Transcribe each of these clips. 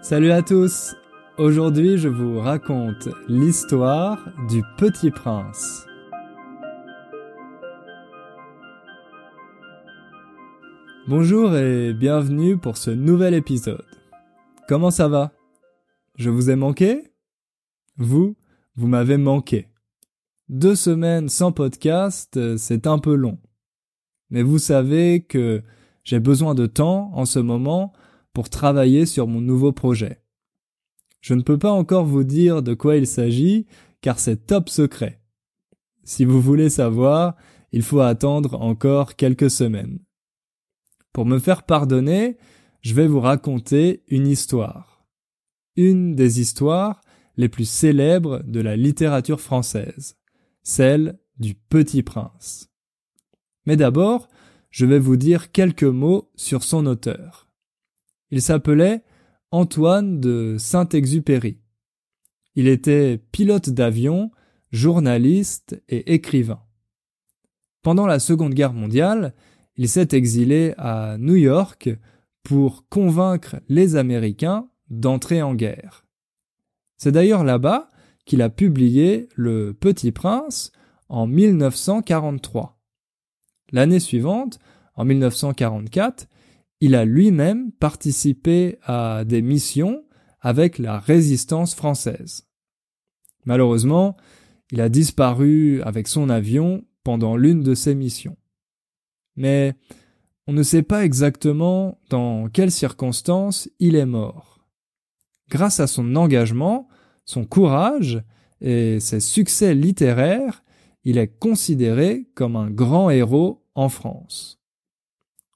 Salut à tous Aujourd'hui je vous raconte l'histoire du Petit Prince. Bonjour et bienvenue pour ce nouvel épisode. Comment ça va? Je vous ai manqué? Vous, vous m'avez manqué. Deux semaines sans podcast, c'est un peu long. Mais vous savez que j'ai besoin de temps en ce moment pour travailler sur mon nouveau projet. Je ne peux pas encore vous dire de quoi il s'agit car c'est top secret. Si vous voulez savoir, il faut attendre encore quelques semaines. Pour me faire pardonner, je vais vous raconter une histoire. Une des histoires les plus célèbres de la littérature française, celle du Petit Prince. Mais d'abord, je vais vous dire quelques mots sur son auteur. Il s'appelait Antoine de Saint-Exupéry. Il était pilote d'avion, journaliste et écrivain. Pendant la Seconde Guerre mondiale, il s'est exilé à New York pour convaincre les Américains d'entrer en guerre. C'est d'ailleurs là-bas qu'il a publié Le Petit Prince en 1943. L'année suivante, en 1944, il a lui-même participé à des missions avec la résistance française. Malheureusement, il a disparu avec son avion pendant l'une de ces missions. Mais on ne sait pas exactement dans quelles circonstances il est mort. Grâce à son engagement, son courage et ses succès littéraires, il est considéré comme un grand héros en France.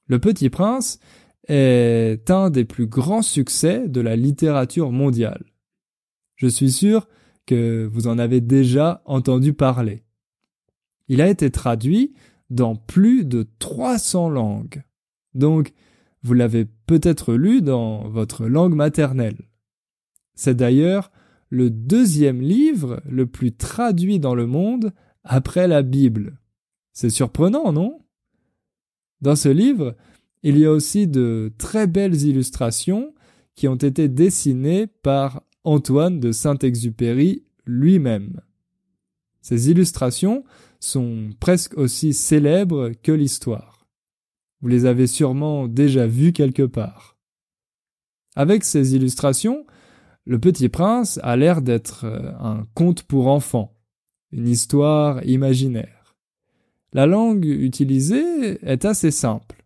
Le Petit Prince est un des plus grands succès de la littérature mondiale. Je suis sûr que vous en avez déjà entendu parler. Il a été traduit dans plus de 300 langues. Donc, vous l'avez peut-être lu dans votre langue maternelle. C'est d'ailleurs le deuxième livre le plus traduit dans le monde après la Bible. C'est surprenant, non? Dans ce livre, il y a aussi de très belles illustrations qui ont été dessinées par Antoine de Saint-Exupéry lui-même. Ces illustrations sont presque aussi célèbres que l'histoire. Vous les avez sûrement déjà vues quelque part. Avec ces illustrations, le petit prince a l'air d'être un conte pour enfants, une histoire imaginaire. La langue utilisée est assez simple.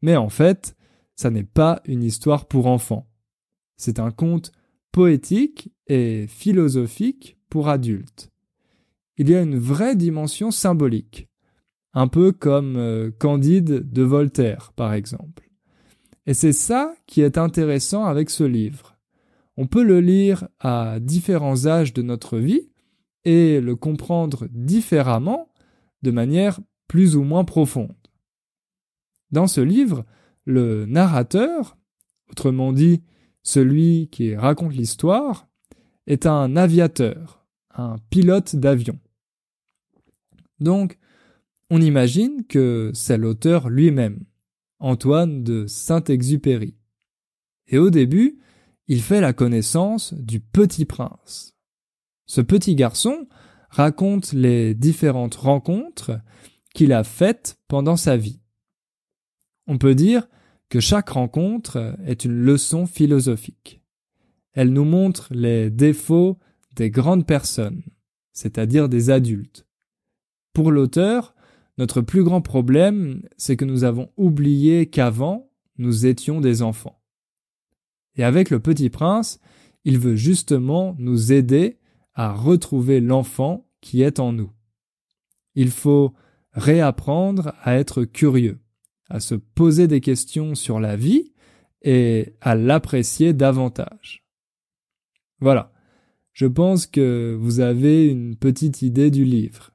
Mais en fait, ça n'est pas une histoire pour enfants. C'est un conte poétique et philosophique pour adultes. Il y a une vraie dimension symbolique, un peu comme euh, Candide de Voltaire, par exemple. Et c'est ça qui est intéressant avec ce livre. On peut le lire à différents âges de notre vie, et le comprendre différemment de manière plus ou moins profonde. Dans ce livre, le narrateur, autrement dit celui qui raconte l'histoire, est un aviateur, un pilote d'avion. Donc, on imagine que c'est l'auteur lui-même, Antoine de Saint-Exupéry. Et au début, il fait la connaissance du petit prince. Ce petit garçon raconte les différentes rencontres qu'il a faites pendant sa vie. On peut dire que chaque rencontre est une leçon philosophique. Elle nous montre les défauts des grandes personnes, c'est-à-dire des adultes. Pour l'auteur, notre plus grand problème, c'est que nous avons oublié qu'avant, nous étions des enfants. Et avec le petit prince, il veut justement nous aider à retrouver l'enfant qui est en nous. Il faut réapprendre à être curieux, à se poser des questions sur la vie et à l'apprécier davantage. Voilà, je pense que vous avez une petite idée du livre.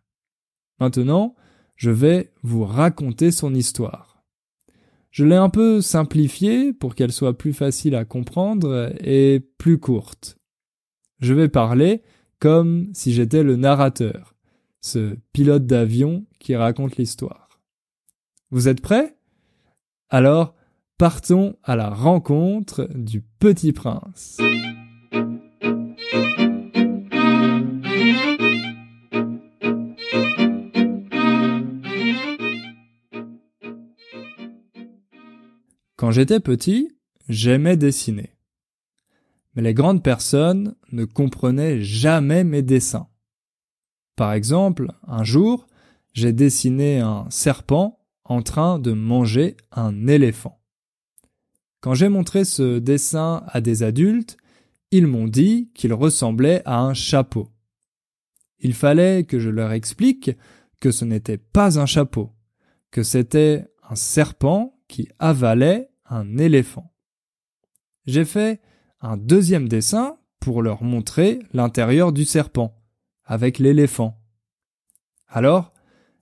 Maintenant, je vais vous raconter son histoire. Je l'ai un peu simplifiée pour qu'elle soit plus facile à comprendre et plus courte. Je vais parler comme si j'étais le narrateur, ce pilote d'avion qui raconte l'histoire. Vous êtes prêts? Alors, partons à la rencontre du petit prince. Quand j'étais petit, j'aimais dessiner. Mais les grandes personnes ne comprenaient jamais mes dessins. Par exemple, un jour, j'ai dessiné un serpent en train de manger un éléphant. Quand j'ai montré ce dessin à des adultes, ils m'ont dit qu'il ressemblait à un chapeau. Il fallait que je leur explique que ce n'était pas un chapeau, que c'était un serpent qui avalait un éléphant. J'ai fait un deuxième dessin pour leur montrer l'intérieur du serpent, avec l'éléphant. Alors,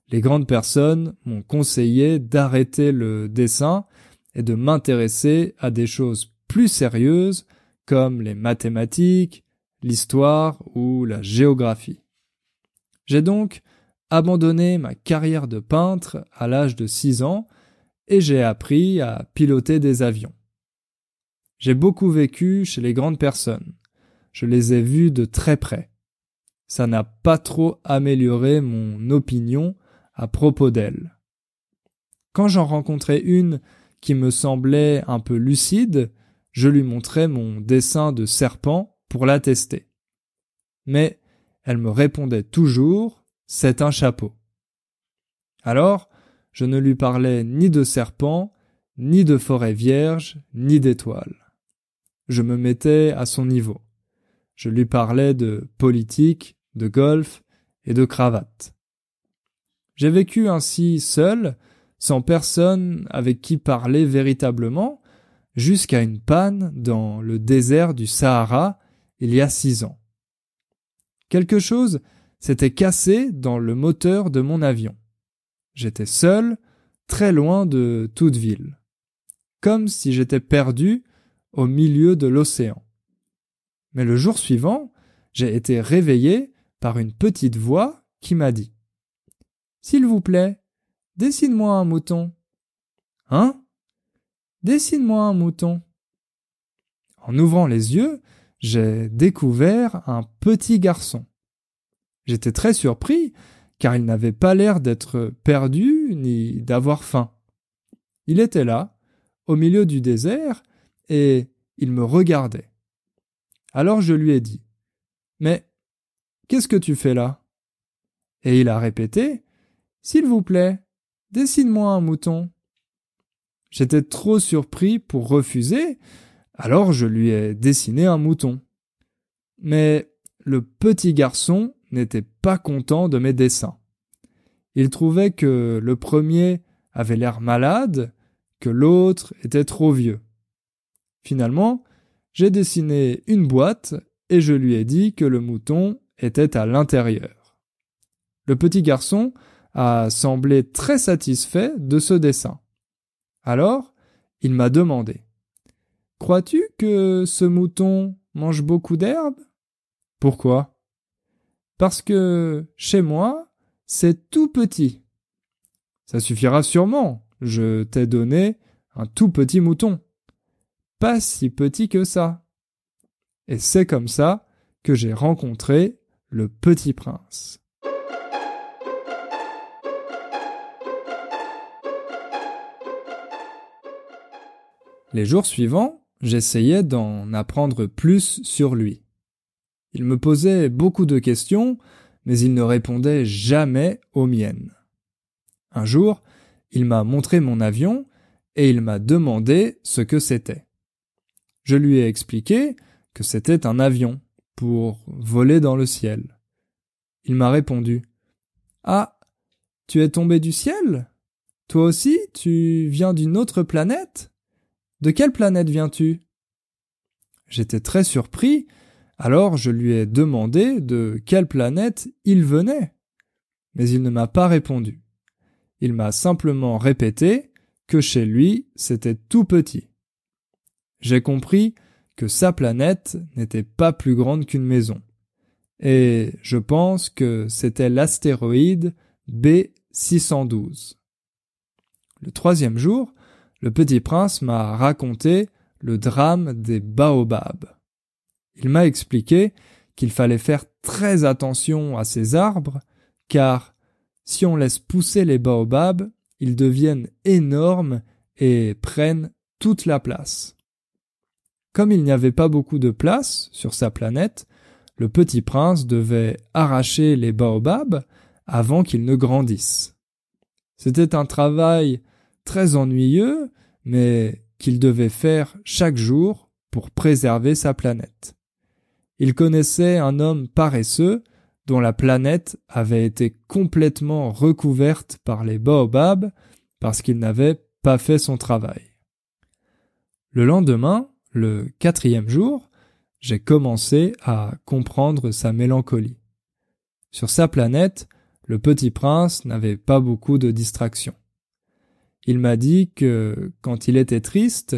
les grandes personnes m'ont conseillé d'arrêter le dessin et de m'intéresser à des choses plus sérieuses comme les mathématiques, l'histoire ou la géographie. J'ai donc abandonné ma carrière de peintre à l'âge de 6 ans et j'ai appris à piloter des avions. J'ai beaucoup vécu chez les grandes personnes. Je les ai vues de très près. Ça n'a pas trop amélioré mon opinion à propos d'elles. Quand j'en rencontrais une qui me semblait un peu lucide, je lui montrais mon dessin de serpent pour la tester. Mais elle me répondait toujours C'est un chapeau. Alors, je ne lui parlais ni de serpent, ni de forêt vierge, ni d'étoiles. Je me mettais à son niveau. Je lui parlais de politique, de golf et de cravate. J'ai vécu ainsi seul, sans personne avec qui parler véritablement, jusqu'à une panne dans le désert du Sahara il y a six ans. Quelque chose s'était cassé dans le moteur de mon avion. J'étais seul, très loin de toute ville, comme si j'étais perdu au milieu de l'océan. Mais le jour suivant, j'ai été réveillé par une petite voix qui m'a dit S'il vous plaît, dessine-moi un mouton. Hein? Dessine-moi un mouton. En ouvrant les yeux, j'ai découvert un petit garçon. J'étais très surpris, car il n'avait pas l'air d'être perdu ni d'avoir faim. Il était là, au milieu du désert, et il me regardait. Alors je lui ai dit Mais qu'est-ce que tu fais là? Et il a répété S'il vous plaît, dessine-moi un mouton. J'étais trop surpris pour refuser, alors je lui ai dessiné un mouton. Mais le petit garçon n'était pas content de mes dessins. Il trouvait que le premier avait l'air malade, que l'autre était trop vieux. Finalement, j'ai dessiné une boîte et je lui ai dit que le mouton était à l'intérieur. Le petit garçon a semblé très satisfait de ce dessin. Alors, il m'a demandé Crois-tu que ce mouton mange beaucoup d'herbe Pourquoi? Parce que chez moi, c'est tout petit. Ça suffira sûrement, je t'ai donné un tout petit mouton pas si petit que ça. Et c'est comme ça que j'ai rencontré le petit prince. Les jours suivants, j'essayais d'en apprendre plus sur lui. Il me posait beaucoup de questions, mais il ne répondait jamais aux miennes. Un jour, il m'a montré mon avion et il m'a demandé ce que c'était. Je lui ai expliqué que c'était un avion pour voler dans le ciel. Il m'a répondu Ah, tu es tombé du ciel? Toi aussi, tu viens d'une autre planète? De quelle planète viens-tu? J'étais très surpris, alors je lui ai demandé de quelle planète il venait. Mais il ne m'a pas répondu. Il m'a simplement répété que chez lui c'était tout petit j'ai compris que sa planète n'était pas plus grande qu'une maison. Et je pense que c'était l'astéroïde B612. Le troisième jour, le petit prince m'a raconté le drame des baobabs. Il m'a expliqué qu'il fallait faire très attention à ces arbres, car si on laisse pousser les baobabs, ils deviennent énormes et prennent toute la place. Comme il n'y avait pas beaucoup de place sur sa planète, le petit prince devait arracher les baobabs avant qu'ils ne grandissent. C'était un travail très ennuyeux, mais qu'il devait faire chaque jour pour préserver sa planète. Il connaissait un homme paresseux dont la planète avait été complètement recouverte par les baobabs parce qu'il n'avait pas fait son travail. Le lendemain, le quatrième jour, j'ai commencé à comprendre sa mélancolie. Sur sa planète, le petit prince n'avait pas beaucoup de distractions. Il m'a dit que, quand il était triste,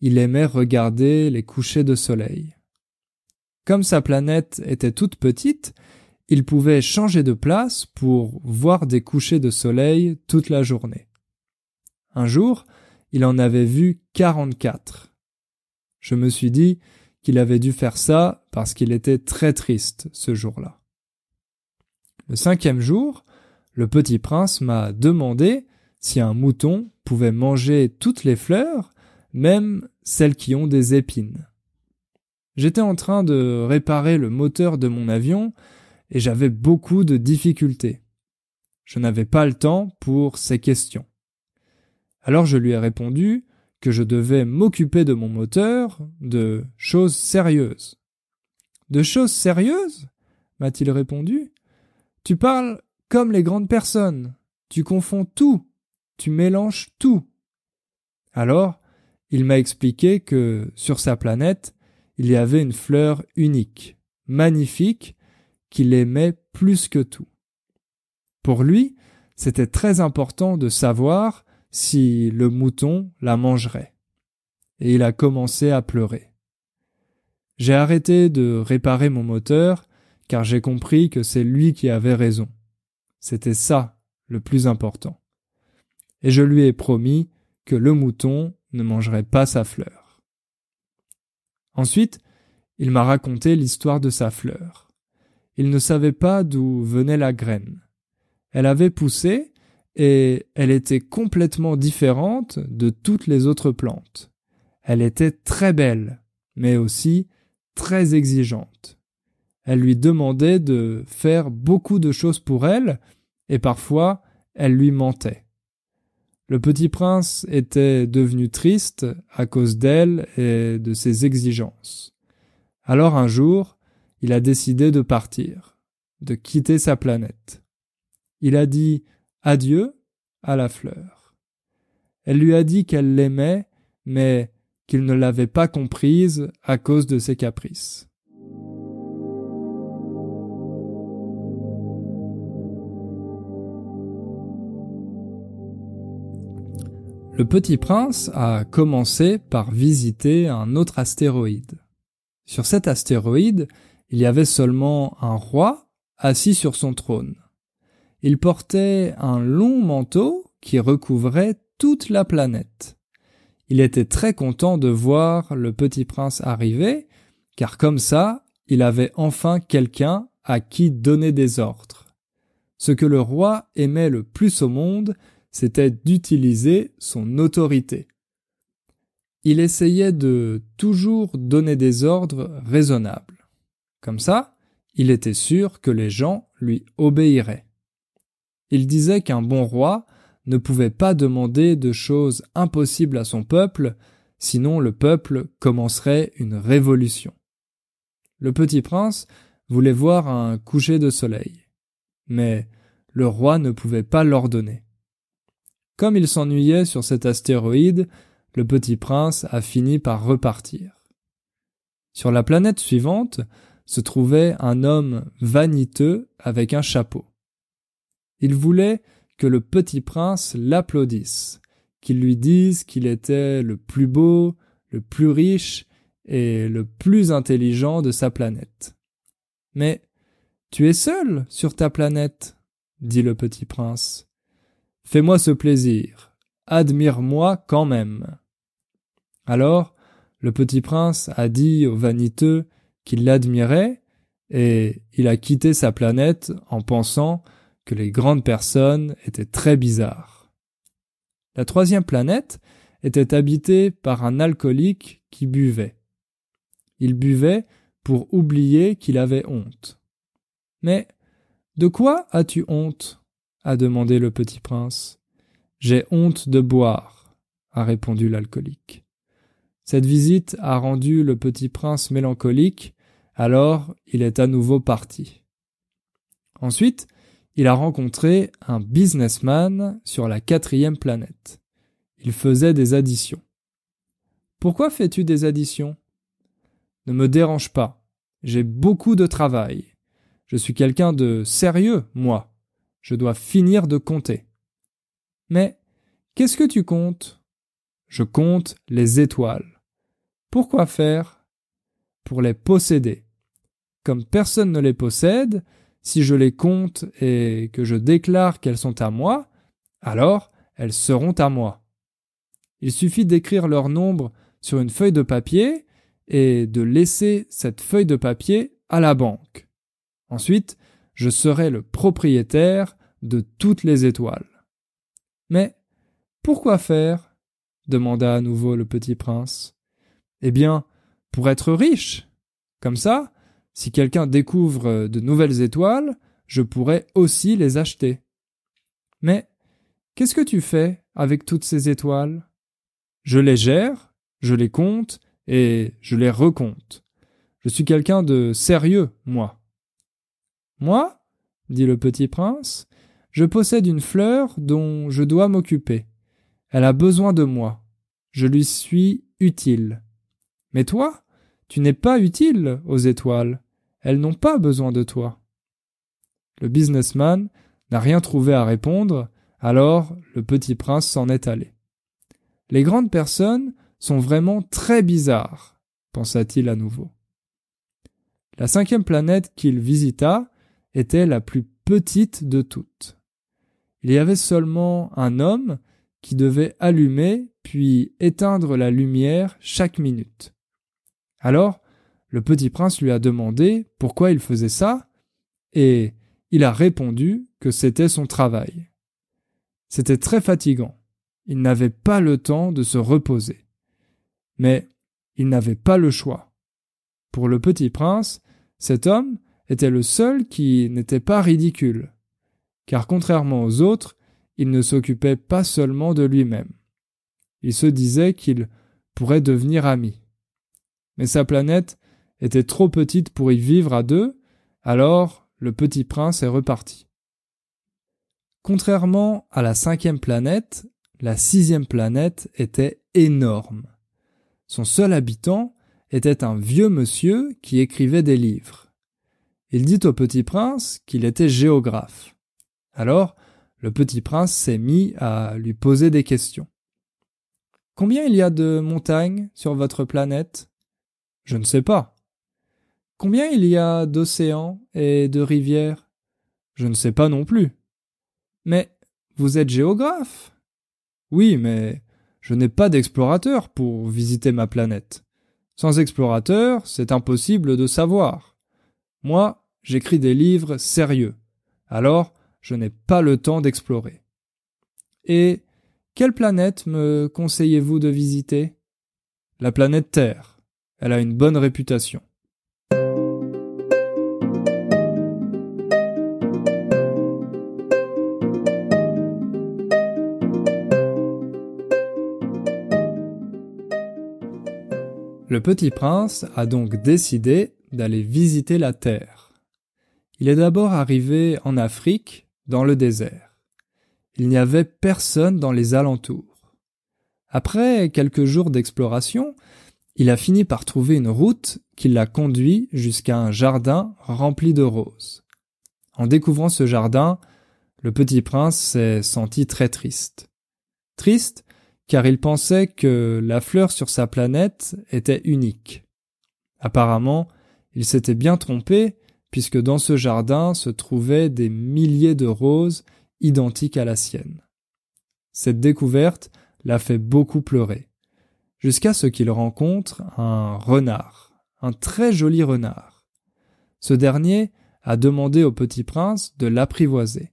il aimait regarder les couchers de soleil. Comme sa planète était toute petite, il pouvait changer de place pour voir des couchers de soleil toute la journée. Un jour, il en avait vu quarante-quatre. Je me suis dit qu'il avait dû faire ça parce qu'il était très triste ce jour-là. Le cinquième jour, le petit prince m'a demandé si un mouton pouvait manger toutes les fleurs, même celles qui ont des épines. J'étais en train de réparer le moteur de mon avion et j'avais beaucoup de difficultés. Je n'avais pas le temps pour ces questions. Alors je lui ai répondu que je devais m'occuper de mon moteur, de choses sérieuses. De choses sérieuses? m'a-t-il répondu. Tu parles comme les grandes personnes. Tu confonds tout. Tu mélanges tout. Alors, il m'a expliqué que sur sa planète, il y avait une fleur unique, magnifique, qu'il aimait plus que tout. Pour lui, c'était très important de savoir si le mouton la mangerait. Et il a commencé à pleurer. J'ai arrêté de réparer mon moteur car j'ai compris que c'est lui qui avait raison. C'était ça le plus important. Et je lui ai promis que le mouton ne mangerait pas sa fleur. Ensuite, il m'a raconté l'histoire de sa fleur. Il ne savait pas d'où venait la graine. Elle avait poussé et elle était complètement différente de toutes les autres plantes. Elle était très belle, mais aussi très exigeante. Elle lui demandait de faire beaucoup de choses pour elle, et parfois elle lui mentait. Le petit prince était devenu triste à cause d'elle et de ses exigences. Alors un jour, il a décidé de partir, de quitter sa planète. Il a dit adieu à la fleur. Elle lui a dit qu'elle l'aimait, mais qu'il ne l'avait pas comprise à cause de ses caprices. Le petit prince a commencé par visiter un autre astéroïde. Sur cet astéroïde, il y avait seulement un roi assis sur son trône. Il portait un long manteau qui recouvrait toute la planète. Il était très content de voir le petit prince arriver, car comme ça, il avait enfin quelqu'un à qui donner des ordres. Ce que le roi aimait le plus au monde, c'était d'utiliser son autorité. Il essayait de toujours donner des ordres raisonnables. Comme ça, il était sûr que les gens lui obéiraient. Il disait qu'un bon roi ne pouvait pas demander de choses impossibles à son peuple, sinon le peuple commencerait une révolution. Le petit prince voulait voir un coucher de soleil, mais le roi ne pouvait pas l'ordonner. Comme il s'ennuyait sur cet astéroïde, le petit prince a fini par repartir. Sur la planète suivante se trouvait un homme vaniteux avec un chapeau. Il voulait que le petit prince l'applaudisse, qu'il lui dise qu'il était le plus beau, le plus riche et le plus intelligent de sa planète. Mais tu es seul sur ta planète, dit le petit prince. Fais-moi ce plaisir. admire-moi quand même. Alors, le petit prince a dit au vaniteux qu'il l'admirait, et il a quitté sa planète en pensant que les grandes personnes étaient très bizarres. La troisième planète était habitée par un alcoolique qui buvait. Il buvait pour oublier qu'il avait honte. Mais de quoi as-tu honte? a demandé le petit prince. J'ai honte de boire, a répondu l'alcoolique. Cette visite a rendu le petit prince mélancolique, alors il est à nouveau parti. Ensuite, il a rencontré un businessman sur la quatrième planète. Il faisait des additions. Pourquoi fais-tu des additions? Ne me dérange pas. J'ai beaucoup de travail. Je suis quelqu'un de sérieux, moi. Je dois finir de compter. Mais qu'est-ce que tu comptes? Je compte les étoiles. Pourquoi faire? Pour les posséder. Comme personne ne les possède, si je les compte et que je déclare qu'elles sont à moi, alors elles seront à moi. Il suffit d'écrire leur nombre sur une feuille de papier et de laisser cette feuille de papier à la banque. Ensuite, je serai le propriétaire de toutes les étoiles. Mais pourquoi faire? demanda à nouveau le petit prince. Eh bien, pour être riche. Comme ça, si quelqu'un découvre de nouvelles étoiles, je pourrai aussi les acheter. Mais qu'est-ce que tu fais avec toutes ces étoiles? Je les gère, je les compte et je les recompte. Je suis quelqu'un de sérieux, moi. Moi, dit le petit prince, je possède une fleur dont je dois m'occuper. Elle a besoin de moi. Je lui suis utile. Mais toi, tu n'es pas utile aux étoiles. Elles n'ont pas besoin de toi. Le businessman n'a rien trouvé à répondre, alors le petit prince s'en est allé. Les grandes personnes sont vraiment très bizarres, pensa-t-il à nouveau. La cinquième planète qu'il visita était la plus petite de toutes. Il y avait seulement un homme qui devait allumer puis éteindre la lumière chaque minute. Alors, le petit prince lui a demandé pourquoi il faisait ça, et il a répondu que c'était son travail. C'était très fatigant. Il n'avait pas le temps de se reposer. Mais il n'avait pas le choix. Pour le petit prince, cet homme était le seul qui n'était pas ridicule, car contrairement aux autres, il ne s'occupait pas seulement de lui-même. Il se disait qu'il pourrait devenir ami. Mais sa planète était trop petite pour y vivre à deux, alors le petit prince est reparti. Contrairement à la cinquième planète, la sixième planète était énorme. Son seul habitant était un vieux monsieur qui écrivait des livres. Il dit au petit prince qu'il était géographe. Alors, le petit prince s'est mis à lui poser des questions. Combien il y a de montagnes sur votre planète? Je ne sais pas. Combien il y a d'océans et de rivières? Je ne sais pas non plus. Mais vous êtes géographe? Oui, mais je n'ai pas d'explorateur pour visiter ma planète. Sans explorateur, c'est impossible de savoir. Moi, j'écris des livres sérieux. Alors, je n'ai pas le temps d'explorer. Et quelle planète me conseillez-vous de visiter? La planète Terre. Elle a une bonne réputation. Le petit prince a donc décidé d'aller visiter la Terre. Il est d'abord arrivé en Afrique, dans le désert. Il n'y avait personne dans les alentours. Après quelques jours d'exploration, il a fini par trouver une route qui l'a conduit jusqu'à un jardin rempli de roses. En découvrant ce jardin, le petit prince s'est senti très triste. Triste car il pensait que la fleur sur sa planète était unique. Apparemment, il s'était bien trompé puisque dans ce jardin se trouvaient des milliers de roses identiques à la sienne. Cette découverte l'a fait beaucoup pleurer, jusqu'à ce qu'il rencontre un renard, un très joli renard. Ce dernier a demandé au petit prince de l'apprivoiser.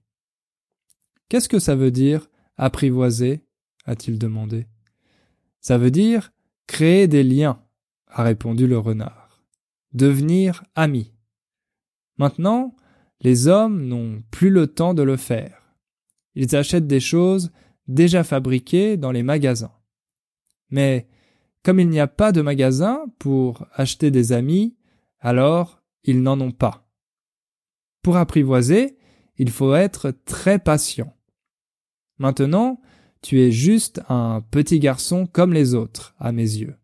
Qu'est-ce que ça veut dire apprivoiser? a-t-il demandé. Ça veut dire créer des liens, a répondu le renard. Devenir amis. Maintenant, les hommes n'ont plus le temps de le faire. Ils achètent des choses déjà fabriquées dans les magasins. Mais comme il n'y a pas de magasin pour acheter des amis, alors ils n'en ont pas. Pour apprivoiser, il faut être très patient. Maintenant, tu es juste un petit garçon comme les autres, à mes yeux.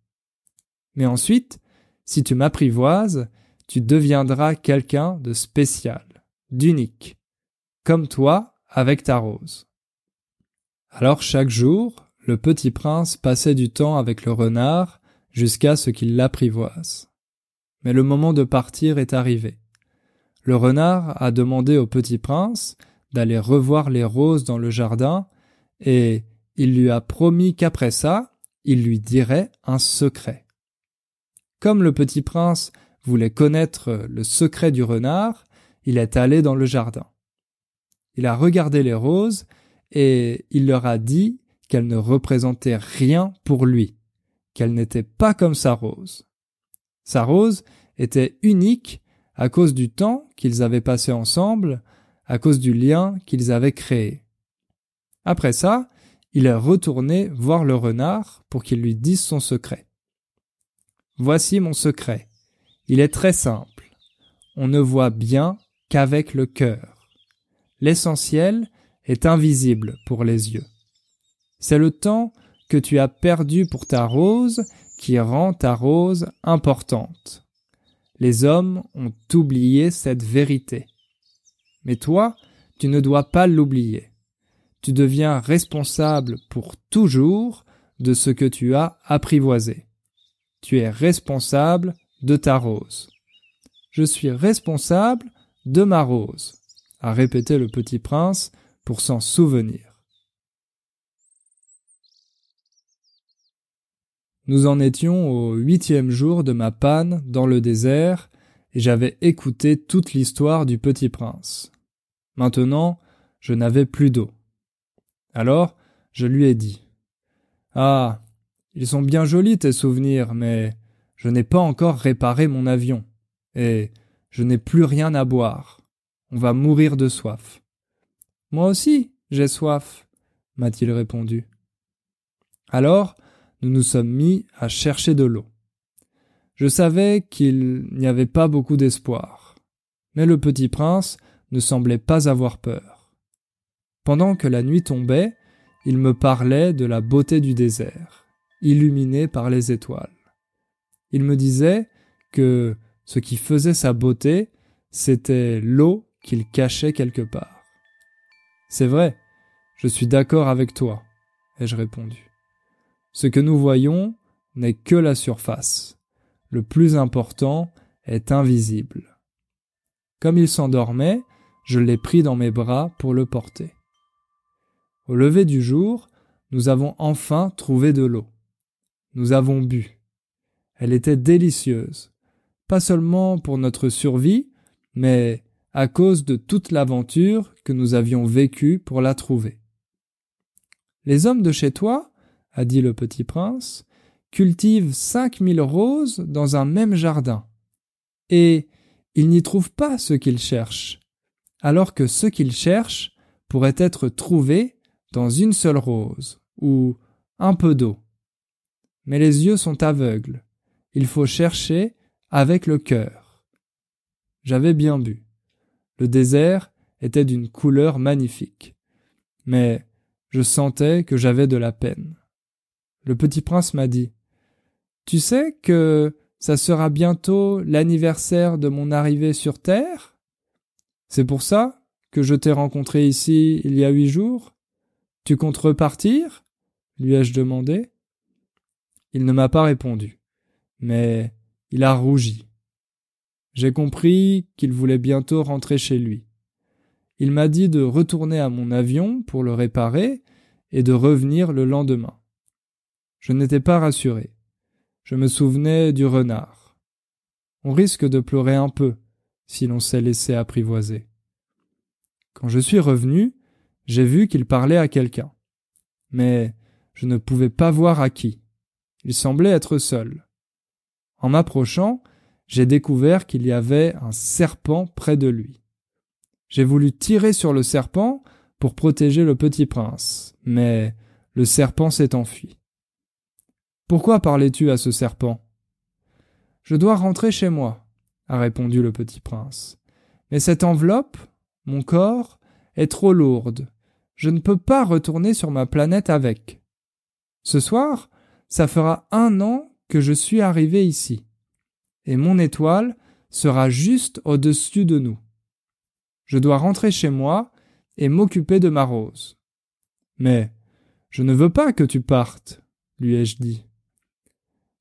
Mais ensuite, si tu m'apprivoises, tu deviendras quelqu'un de spécial, d'unique, comme toi avec ta rose. Alors chaque jour, le petit prince passait du temps avec le renard jusqu'à ce qu'il l'apprivoise. Mais le moment de partir est arrivé. Le renard a demandé au petit prince d'aller revoir les roses dans le jardin, et il lui a promis qu'après ça, il lui dirait un secret. Comme le petit prince voulait connaître le secret du renard, il est allé dans le jardin. Il a regardé les roses et il leur a dit qu'elles ne représentaient rien pour lui, qu'elles n'étaient pas comme sa rose. Sa rose était unique à cause du temps qu'ils avaient passé ensemble, à cause du lien qu'ils avaient créé. Après ça, il est retourné voir le renard pour qu'il lui dise son secret. Voici mon secret. Il est très simple. On ne voit bien qu'avec le cœur. L'essentiel est invisible pour les yeux. C'est le temps que tu as perdu pour ta rose qui rend ta rose importante. Les hommes ont oublié cette vérité. Mais toi, tu ne dois pas l'oublier. Tu deviens responsable pour toujours de ce que tu as apprivoisé. Tu es responsable de ta rose. Je suis responsable de ma rose, a répété le petit prince pour s'en souvenir. Nous en étions au huitième jour de ma panne dans le désert, et j'avais écouté toute l'histoire du petit prince. Maintenant, je n'avais plus d'eau. Alors, je lui ai dit. Ah. Ils sont bien jolis tes souvenirs, mais je n'ai pas encore réparé mon avion, et je n'ai plus rien à boire. On va mourir de soif. Moi aussi, j'ai soif, m'a-t-il répondu. Alors, nous nous sommes mis à chercher de l'eau. Je savais qu'il n'y avait pas beaucoup d'espoir, mais le petit prince ne semblait pas avoir peur. Pendant que la nuit tombait, il me parlait de la beauté du désert, illuminé par les étoiles. Il me disait que ce qui faisait sa beauté, c'était l'eau qu'il cachait quelque part. C'est vrai, je suis d'accord avec toi, ai-je répondu. Ce que nous voyons n'est que la surface. Le plus important est invisible. Comme il s'endormait, je l'ai pris dans mes bras pour le porter. Au lever du jour, nous avons enfin trouvé de l'eau. Nous avons bu. Elle était délicieuse, pas seulement pour notre survie, mais à cause de toute l'aventure que nous avions vécue pour la trouver. Les hommes de chez toi a dit le petit prince, cultive cinq mille roses dans un même jardin. Et il n'y trouve pas ce qu'il cherche, alors que ce qu'il cherche pourrait être trouvé dans une seule rose, ou un peu d'eau. Mais les yeux sont aveugles. Il faut chercher avec le cœur. J'avais bien bu. Le désert était d'une couleur magnifique. Mais je sentais que j'avais de la peine le petit prince m'a dit Tu sais que ça sera bientôt l'anniversaire de mon arrivée sur Terre? C'est pour ça que je t'ai rencontré ici il y a huit jours Tu comptes repartir? lui ai-je demandé. Il ne m'a pas répondu, mais il a rougi. J'ai compris qu'il voulait bientôt rentrer chez lui. Il m'a dit de retourner à mon avion pour le réparer et de revenir le lendemain. Je n'étais pas rassuré. Je me souvenais du renard. On risque de pleurer un peu si l'on s'est laissé apprivoiser. Quand je suis revenu, j'ai vu qu'il parlait à quelqu'un. Mais je ne pouvais pas voir à qui. Il semblait être seul. En m'approchant, j'ai découvert qu'il y avait un serpent près de lui. J'ai voulu tirer sur le serpent pour protéger le petit prince, mais le serpent s'est enfui. Pourquoi parlais-tu à ce serpent? Je dois rentrer chez moi, a répondu le petit prince. Mais cette enveloppe, mon corps, est trop lourde. Je ne peux pas retourner sur ma planète avec. Ce soir, ça fera un an que je suis arrivé ici. Et mon étoile sera juste au-dessus de nous. Je dois rentrer chez moi et m'occuper de ma rose. Mais je ne veux pas que tu partes, lui ai-je dit.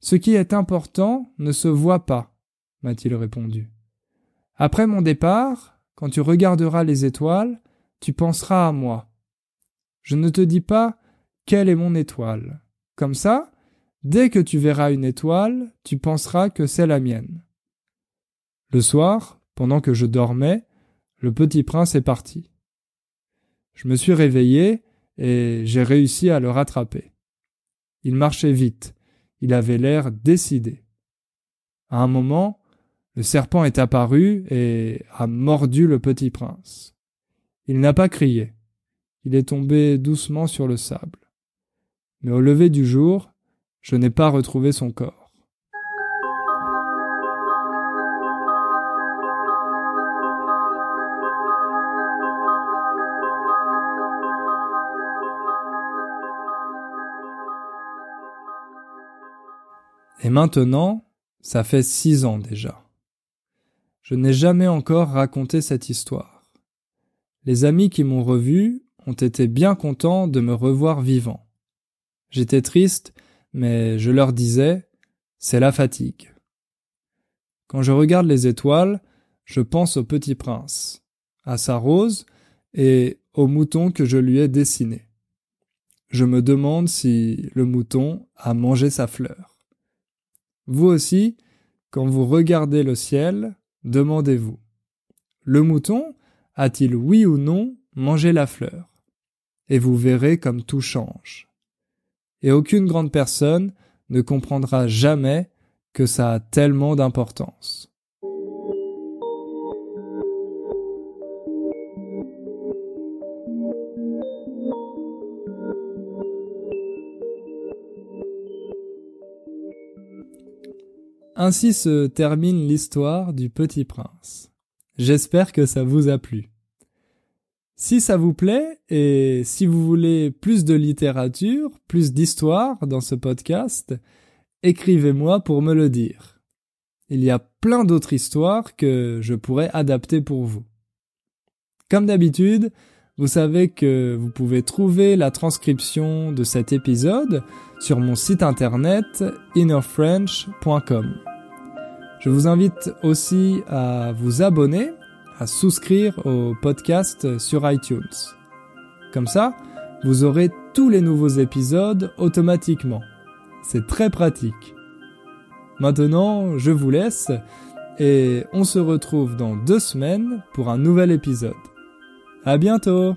Ce qui est important ne se voit pas, m'a-t-il répondu. Après mon départ, quand tu regarderas les étoiles, tu penseras à moi. Je ne te dis pas quelle est mon étoile? Comme ça, dès que tu verras une étoile, tu penseras que c'est la mienne. Le soir, pendant que je dormais, le petit prince est parti. Je me suis réveillé et j'ai réussi à le rattraper. Il marchait vite, il avait l'air décidé. À un moment, le serpent est apparu et a mordu le petit prince. Il n'a pas crié, il est tombé doucement sur le sable. Mais au lever du jour, je n'ai pas retrouvé son corps. Maintenant, ça fait six ans déjà. Je n'ai jamais encore raconté cette histoire. Les amis qui m'ont revu ont été bien contents de me revoir vivant. J'étais triste, mais je leur disais, c'est la fatigue. Quand je regarde les étoiles, je pense au petit prince, à sa rose et au mouton que je lui ai dessiné. Je me demande si le mouton a mangé sa fleur. Vous aussi, quand vous regardez le ciel, demandez-vous Le mouton a-t-il oui ou non mangé la fleur? Et vous verrez comme tout change. Et aucune grande personne ne comprendra jamais que ça a tellement d'importance. Ainsi se termine l'histoire du petit prince. J'espère que ça vous a plu. Si ça vous plaît et si vous voulez plus de littérature, plus d'histoire dans ce podcast, écrivez-moi pour me le dire. Il y a plein d'autres histoires que je pourrais adapter pour vous. Comme d'habitude, vous savez que vous pouvez trouver la transcription de cet épisode sur mon site internet innerfrench.com. Je vous invite aussi à vous abonner, à souscrire au podcast sur iTunes. Comme ça, vous aurez tous les nouveaux épisodes automatiquement. C'est très pratique. Maintenant, je vous laisse et on se retrouve dans deux semaines pour un nouvel épisode. À bientôt!